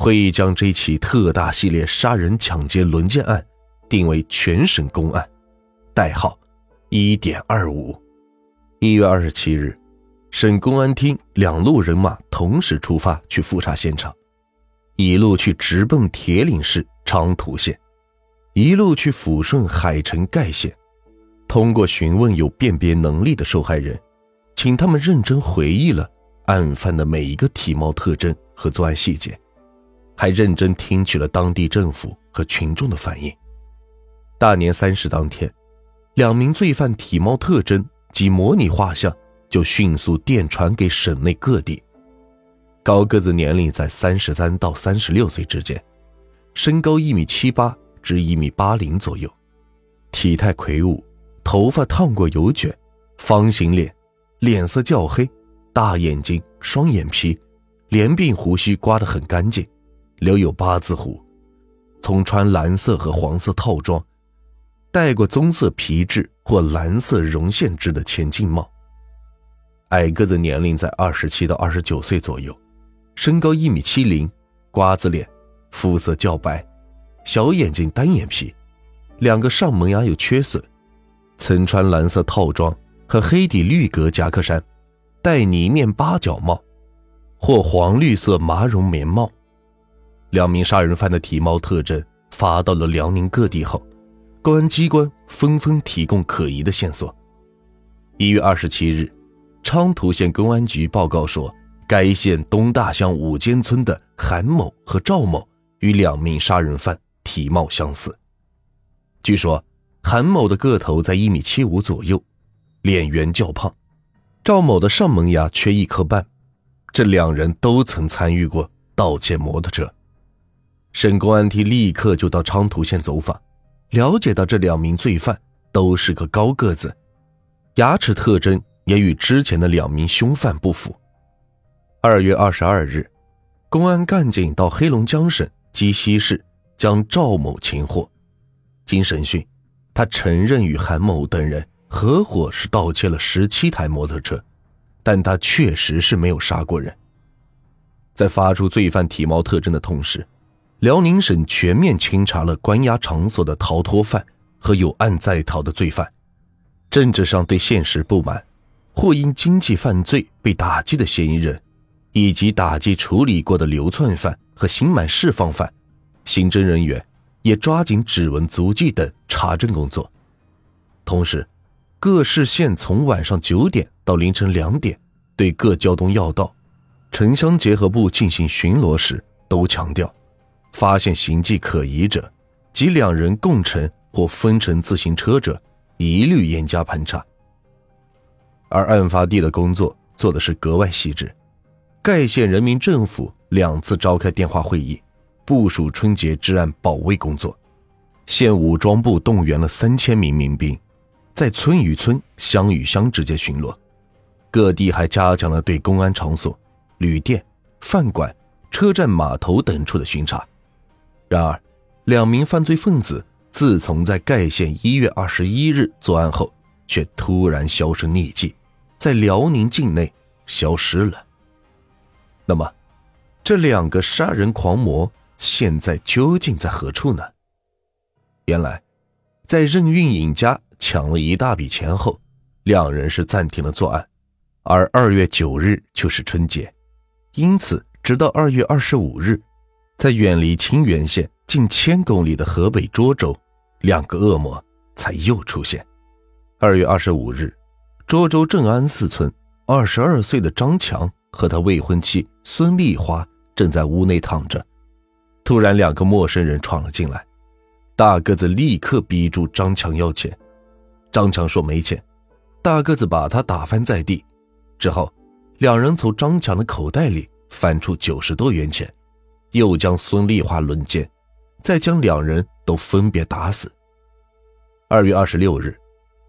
会议将这起特大系列杀人、抢劫、轮奸案定为全省公案，代号一点二五。一月二十七日，省公安厅两路人马同时出发去复查现场，一路去直奔铁岭市昌图县，一路去抚顺海城盖县。通过询问有辨别能力的受害人，请他们认真回忆了案犯的每一个体貌特征和作案细节，还认真听取了当地政府和群众的反映。大年三十当天，两名罪犯体貌特征。及模拟画像就迅速电传给省内各地。高个子年龄在三十三到三十六岁之间，身高一米七八至一米八零左右，体态魁梧，头发烫过油卷，方形脸，脸色较黑，大眼睛，双眼皮，连鬓胡须刮得很干净，留有八字胡，从穿蓝色和黄色套装。戴过棕色皮质或蓝色绒线织的前进帽。矮个子年龄在二十七到二十九岁左右，身高一米七零，瓜子脸，肤色较白，小眼睛单眼皮，两个上门牙有缺损，曾穿蓝色套装和黑底绿格夹克衫，戴呢面八角帽，或黄绿色麻绒棉帽。两名杀人犯的体貌特征发到了辽宁各地后。公安机关纷纷提供可疑的线索。一月二十七日，昌图县公安局报告说，该县东大乡五间村的韩某和赵某与两名杀人犯体貌相似。据说，韩某的个头在一米七五左右，脸圆较胖；赵某的上门牙缺一颗半。这两人都曾参与过盗窃摩托车。省公安厅立刻就到昌图县走访。了解到这两名罪犯都是个高个子，牙齿特征也与之前的两名凶犯不符。二月二十二日，公安干警到黑龙江省鸡西市将赵某擒获。经审讯，他承认与韩某等人合伙是盗窃了十七台摩托车，但他确实是没有杀过人。在发出罪犯体貌特征的同时。辽宁省全面清查了关押场所的逃脱犯和有案在逃的罪犯，政治上对现实不满或因经济犯罪被打击的嫌疑人，以及打击处理过的流窜犯和刑满释放犯，刑侦人员也抓紧指纹、足迹等查证工作。同时，各市县从晚上九点到凌晨两点，对各交通要道、城乡结合部进行巡逻时，都强调。发现形迹可疑者，及两人共乘或分乘自行车者，一律严加盘查。而案发地的工作做的是格外细致，盖县人民政府两次召开电话会议，部署春节治安保卫工作。县武装部动员了三千名民兵，在村与村、乡与乡之间巡逻。各地还加强了对公安场所、旅店、饭馆、车站、码头等处的巡查。然而，两名犯罪分子自从在盖县一月二十一日作案后，却突然销声匿迹，在辽宁境内消失了。那么，这两个杀人狂魔现在究竟在何处呢？原来，在任运颖家抢了一大笔钱后，两人是暂停了作案，而二月九日就是春节，因此直到二月二十五日。在远离清源县近千公里的河北涿州，两个恶魔才又出现。二月二十五日，涿州正安寺村二十二岁的张强和他未婚妻孙丽华正在屋内躺着，突然两个陌生人闯了进来，大个子立刻逼住张强要钱，张强说没钱，大个子把他打翻在地，之后，两人从张强的口袋里翻出九十多元钱。又将孙丽华轮奸，再将两人都分别打死。二月二十六日，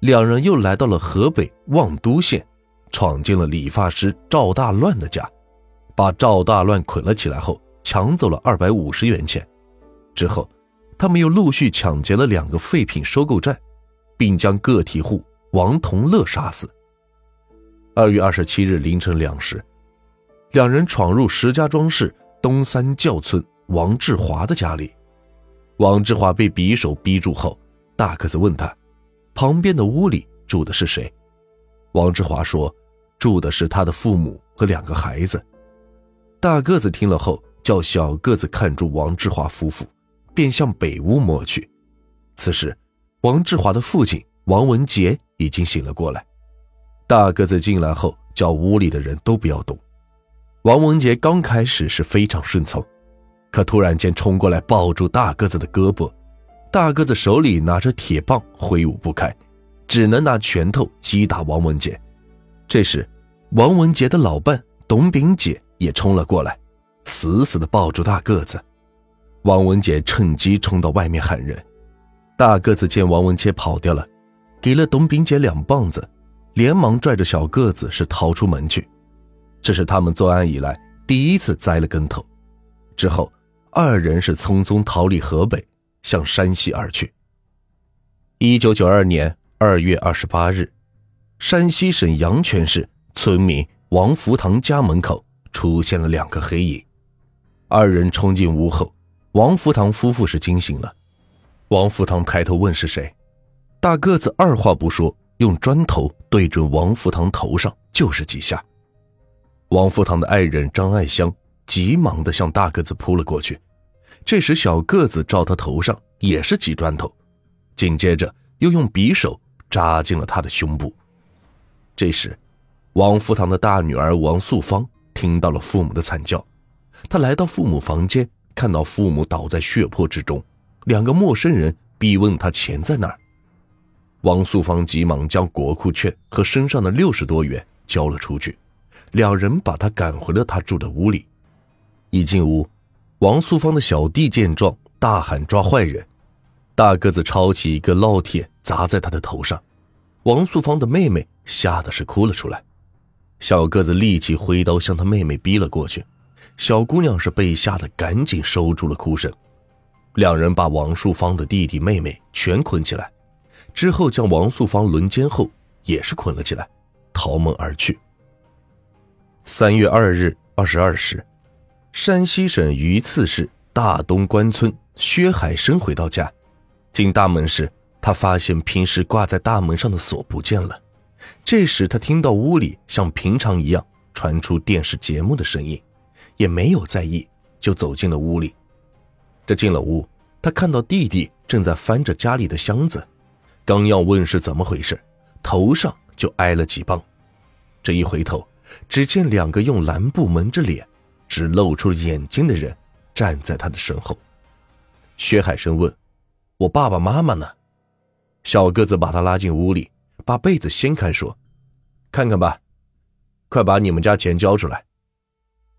两人又来到了河北望都县，闯进了理发师赵大乱的家，把赵大乱捆了起来后，抢走了二百五十元钱。之后，他们又陆续抢劫了两个废品收购站，并将个体户王同乐杀死。二月二十七日凌晨两时，两人闯入石家庄市。东三教村王志华的家里。王志华被匕首逼住后，大个子问他：“旁边的屋里住的是谁？”王志华说：“住的是他的父母和两个孩子。”大个子听了后，叫小个子看住王志华夫妇，便向北屋摸去。此时，王志华的父亲王文杰已经醒了过来。大个子进来后，叫屋里的人都不要动。王文杰刚开始是非常顺从。可突然间冲过来抱住大个子的胳膊，大个子手里拿着铁棒挥舞不开，只能拿拳头击打王文杰。这时，王文杰的老伴董炳姐也冲了过来，死死地抱住大个子。王文杰趁机冲到外面喊人。大个子见王文杰跑掉了，给了董炳姐两棒子，连忙拽着小个子是逃出门去。这是他们作案以来第一次栽了跟头。之后。二人是匆匆逃离河北，向山西而去。一九九二年二月二十八日，山西省阳泉市村民王福堂家门口出现了两个黑影。二人冲进屋后，王福堂夫妇是惊醒了。王福堂抬头问是谁，大个子二话不说，用砖头对准王福堂头上就是几下。王福堂的爱人张爱香。急忙的向大个子扑了过去，这时小个子照他头上也是几砖头，紧接着又用匕首扎进了他的胸部。这时，王福堂的大女儿王素芳听到了父母的惨叫，她来到父母房间，看到父母倒在血泊之中，两个陌生人逼问他钱在哪儿。王素芳急忙将国库券和身上的六十多元交了出去，两人把他赶回了他住的屋里。一进屋，王素芳的小弟见状，大喊：“抓坏人！”大个子抄起一个烙铁砸在他的头上，王素芳的妹妹吓得是哭了出来。小个子立即挥刀向他妹妹逼了过去，小姑娘是被吓得赶紧收住了哭声。两人把王素芳的弟弟妹妹全捆起来，之后将王素芳轮奸后也是捆了起来，逃门而去。三月二日二十二时。山西省榆次市大东关村，薛海生回到家，进大门时，他发现平时挂在大门上的锁不见了。这时，他听到屋里像平常一样传出电视节目的声音，也没有在意，就走进了屋里。这进了屋，他看到弟弟正在翻着家里的箱子，刚要问是怎么回事，头上就挨了几棒。这一回头，只见两个用蓝布蒙着脸。只露出眼睛的人站在他的身后。薛海生问：“我爸爸妈妈呢？”小个子把他拉进屋里，把被子掀开说：“看看吧，快把你们家钱交出来。”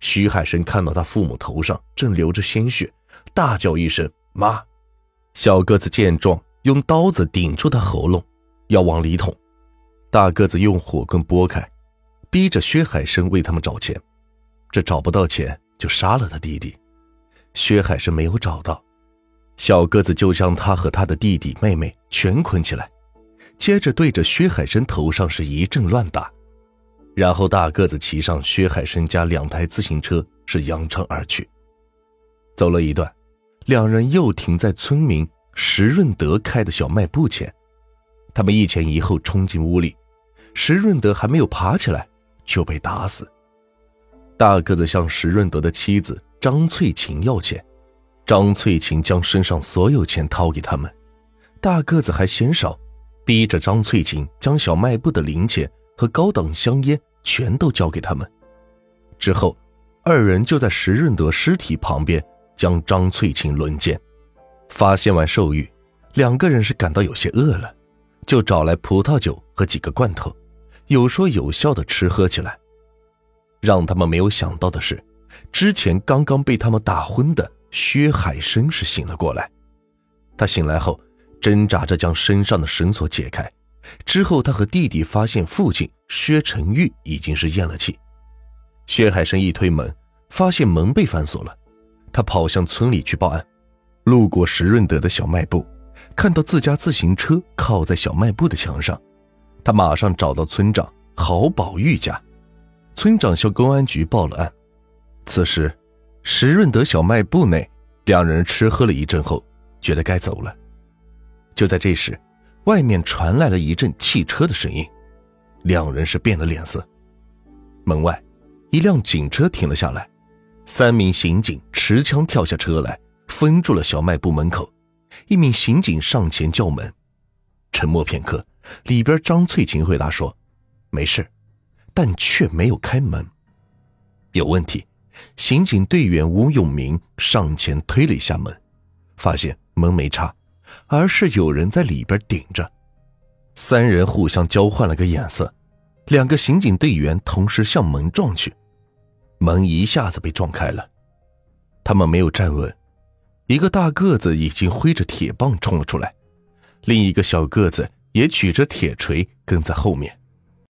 徐海生看到他父母头上正流着鲜血，大叫一声：“妈！”小个子见状，用刀子顶住他喉咙，要往里捅。大个子用火棍拨开，逼着薛海生为他们找钱。这找不到钱，就杀了他弟弟。薛海生没有找到，小个子就将他和他的弟弟妹妹全捆起来，接着对着薛海生头上是一阵乱打，然后大个子骑上薛海生家两台自行车是扬长而去。走了一段，两人又停在村民石润德开的小卖部前，他们一前一后冲进屋里，石润德还没有爬起来就被打死。大个子向石润德的妻子张翠琴要钱，张翠琴将身上所有钱掏给他们。大个子还嫌少，逼着张翠琴将小卖部的零钱和高档香烟全都交给他们。之后，二人就在石润德尸体旁边将张翠琴轮奸。发现完兽欲，两个人是感到有些饿了，就找来葡萄酒和几个罐头，有说有笑的吃喝起来。让他们没有想到的是，之前刚刚被他们打昏的薛海生是醒了过来。他醒来后，挣扎着将身上的绳索解开。之后，他和弟弟发现父亲薛成玉已经是咽了气。薛海生一推门，发现门被反锁了，他跑向村里去报案。路过石润德的小卖部，看到自家自行车靠在小卖部的墙上，他马上找到村长郝宝玉家。村长向公安局报了案。此时，石润德小卖部内两人吃喝了一阵后，觉得该走了。就在这时，外面传来了一阵汽车的声音，两人是变了脸色。门外，一辆警车停了下来，三名刑警持枪跳下车来，封住了小卖部门口。一名刑警上前叫门，沉默片刻，里边张翠琴回答说：“没事。”但却没有开门。有问题，刑警队员吴永明上前推了一下门，发现门没插，而是有人在里边顶着。三人互相交换了个眼色，两个刑警队员同时向门撞去，门一下子被撞开了。他们没有站稳，一个大个子已经挥着铁棒冲了出来，另一个小个子也举着铁锤跟在后面。